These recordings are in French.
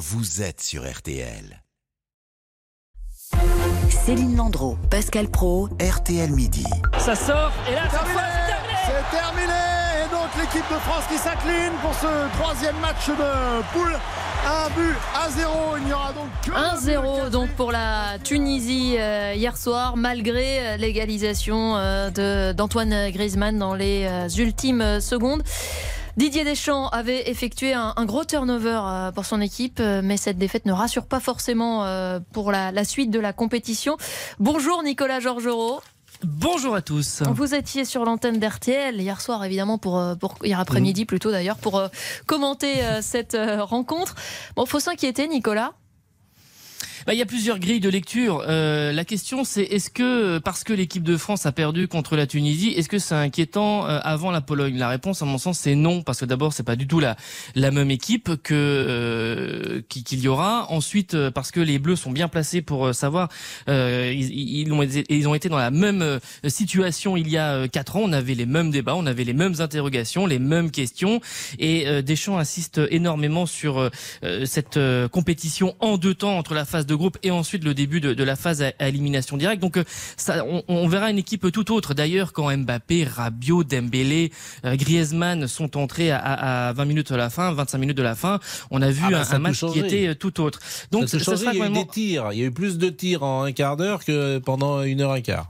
vous êtes sur RTL. Céline Landreau, Pascal Pro, RTL Midi. Ça sort et là, C'est terminé Et donc l'équipe de France qui s'incline pour ce troisième match de poule. Un but à zéro. Il n'y aura donc que 1-0 donc pour la Tunisie euh, hier soir, malgré euh, l'égalisation euh, de- d'Antoine Griezmann dans les euh, ultimes secondes. Didier Deschamps avait effectué un, un gros turnover euh, pour son équipe, euh, mais cette défaite ne rassure pas forcément euh, pour la, la suite de la compétition. Bonjour Nicolas Georgerot. Bonjour à tous. Vous étiez sur l'antenne d'RTL hier soir, évidemment, pour, pour hier après-midi plutôt d'ailleurs, pour commenter cette rencontre. Bon, faut s'inquiéter, Nicolas. Bah, y a plusieurs grilles de lecture. Euh, la question, c'est est-ce que parce que l'équipe de France a perdu contre la Tunisie, est-ce que c'est inquiétant euh, avant la Pologne? La réponse, à mon sens, c'est non, parce que d'abord, c'est pas du tout la la même équipe que euh, qui- qu'il y aura. Ensuite, euh, parce que les Bleus sont bien placés pour euh, savoir, euh, ils, ils ont ils ont été dans la même situation il y a quatre ans. On avait les mêmes débats, on avait les mêmes interrogations, les mêmes questions, et Deschamps insiste énormément sur cette compétition en deux temps entre la phase de groupe et ensuite le début de, de la phase à, à élimination directe. Donc euh, ça, on, on verra une équipe tout autre. D'ailleurs, quand Mbappé, Rabiot, Dembélé, euh, Griezmann sont entrés à, à, à 20 minutes de la fin, 25 minutes de la fin, on a vu Ah bah, un, un match qui était euh, tout autre. Donc ça ça sera il y a eu vraiment- des tirs. Il y a eu plus de tirs en un quart d'heure que pendant une heure et quart.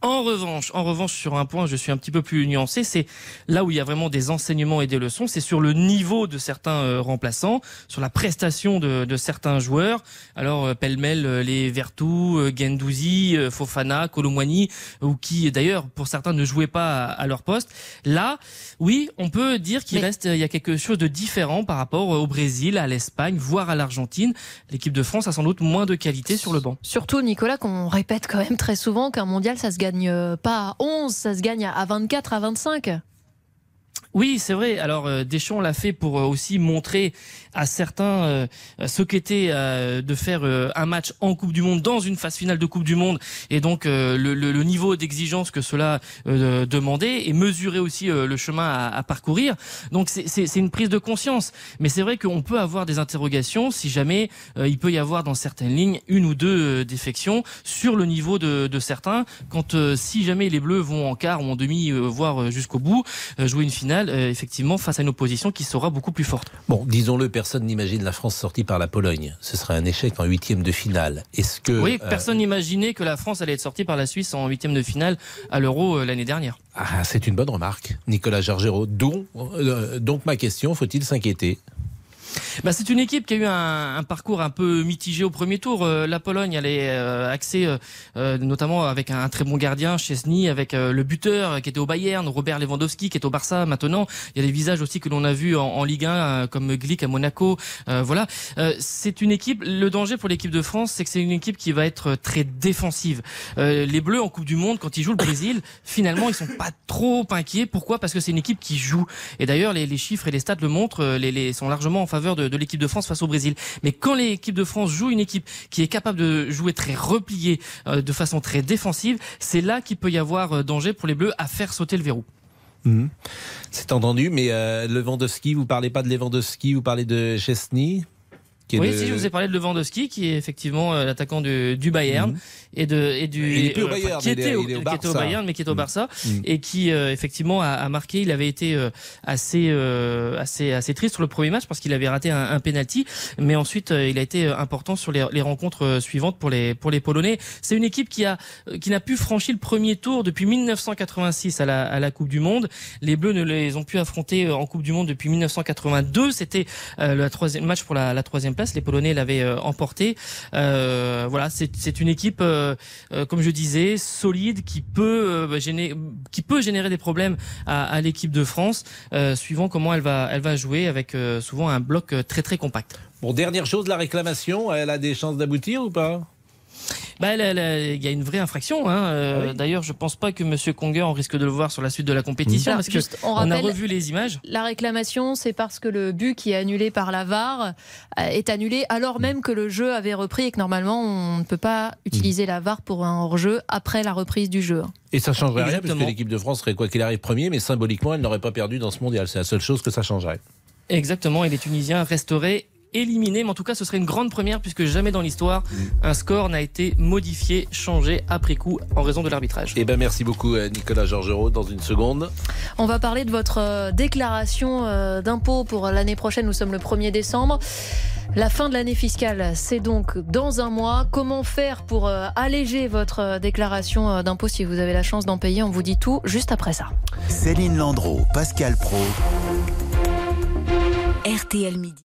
En revanche, en revanche, sur un point, je suis un petit peu plus nuancé. C'est là où il y a vraiment des enseignements et des leçons. C'est sur le niveau de certains euh, remplaçants, sur la prestation de, de certains joueurs. Alors euh, pêle-mêle euh, les Vertou, euh, Gendouzi, Fofana, Colomwani, ou qui d'ailleurs pour certains ne jouaient pas à, à leur poste. Là, oui, on peut dire qu'il Mais- reste, il y a quelque chose de différent par rapport au Brésil, à l'Espagne, voire à l'Argentine. L'équipe de France a sans doute moins de qualité sur le banc. Surtout, Nicolas, qu'on répète quand même très souvent qu'un mondial, ça se gagne euh, pas à 11, ça se gagne à 24, à 25. Oui, c'est vrai. Alors euh, Deschamps l'a fait pour euh, aussi montrer à certains euh, ce qu'était de faire un match en Coupe du Monde dans une phase finale de Coupe du Monde et donc le, le- le niveau d'exigence que cela demandait et mesurer aussi le chemin à, à parcourir. Donc c'est- une prise de conscience. Mais c'est vrai qu'on peut avoir des interrogations si jamais il peut y avoir dans certaines lignes une ou deux défections sur le niveau de, de certains. Quand si jamais les Bleus vont en quart ou en demi, voire jusqu'au bout, jouer une finale, euh, effectivement, face à une opposition qui sera beaucoup plus forte. Bon, disons-le, personne n'imagine la France sortie par la Pologne. Ce serait un échec en huitième de finale. Est-ce que oui, euh, personne n'imaginait que la France allait être sortie par la Suisse en huitième de finale à l'Euro euh, l'année dernière. ah, c'est une bonne remarque, Nicolas. Donc, euh, donc ma question, faut-il s'inquiéter? Bah, c'est une équipe qui a eu un, un parcours un peu mitigé au premier tour. Euh, la Pologne, elle est euh, axée euh, euh, notamment avec un, très bon gardien, Chesney, avec euh, le buteur qui était au Bayern, Robert Lewandowski qui est au Barça maintenant. Il y a des visages aussi que l'on a vus en, Ligue 1 euh, comme Glick à Monaco. Voilà, c'est une équipe. Le danger pour l'équipe de France, c'est que c'est une équipe qui va être très défensive. Les Bleus en Coupe du Monde, quand ils jouent le Brésil, finalement, ils sont pas trop inquiets. Pourquoi? Parce que c'est une équipe qui joue. Et d'ailleurs, les, les chiffres et les stats le montrent. Les, les sont largement en faveur de, de l'équipe de France face au Brésil. Mais quand l'équipe de France joue une équipe qui est capable de jouer très repliée, euh, de façon très défensive, c'est là qu'il peut y avoir euh, danger pour les Bleus à faire sauter le verrou. Mhm. C'est entendu, mais euh, Lewandowski, vous parlez pas de Lewandowski, vous parlez de Chesney? Qui Oui, si je vous ai parlé de Lewandowski, qui est effectivement euh, l'attaquant du, du Bayern Mhm. et de et du Il est plus au euh, enfin, qui était au, qui était. Bayern, mais qui est au Mhm. Barça Mhm. et qui euh, effectivement a, a marqué. Il avait été euh, assez assez assez triste sur le premier match parce qu'il avait raté un, un penalty, mais ensuite il a été important sur les, les rencontres suivantes pour les pour les Polonais. C'est une équipe qui a qui n'a pu franchir le premier tour depuis 1986 à la à la Coupe du Monde. Les Bleus ne les ont pu affronter en Coupe du Monde depuis 1982. C'était le troisième match pour la, la troisième Les Polonais l'avaient euh, emporté. Euh, voilà, c'est une équipe, euh, comme je disais, solide qui peut euh, gêner, qui peut générer des problèmes à, à l'équipe de France, suivant comment elle va elle va jouer avec souvent un bloc très très compact. Bon, dernière chose, la réclamation, elle a des chances d'aboutir ou pas? Bah, il y a une vraie infraction. Hein. Euh, Ah oui D'ailleurs, je pense pas que Monsieur Conger on risque de le voir sur la suite de la compétition Alors, parce que juste, on on a revu les images. la réclamation, c'est parce que le but qui est annulé par la VAR euh, est annulé alors même que le jeu avait repris et que normalement on ne peut pas utiliser la VAR pour un hors-jeu après la reprise du jeu. Et ça changerait rien, Exactement. puisque l'équipe de France serait quoi qu'il arrive premier, mais symboliquement, elle n'aurait pas perdu dans ce mondial. C'est la seule chose que ça changerait. Exactement, et les Tunisiens resteraient éliminé, mais en tout cas, ce serait une grande première puisque jamais dans l'histoire un score n'a été modifié, changé après coup en raison de l'arbitrage. Eh ben merci beaucoup euh, Nicolas Georgerot. Dans une seconde. On va parler de votre euh, déclaration euh, d'impôt pour l'année prochaine. Nous sommes le 1er décembre. La fin de l'année fiscale, c'est donc dans un mois. Comment faire pour alléger votre déclaration d'impôt si vous avez la chance d'en payer? On vous dit tout juste après ça. Céline Landreau, Pascal Pro. RTL Midi.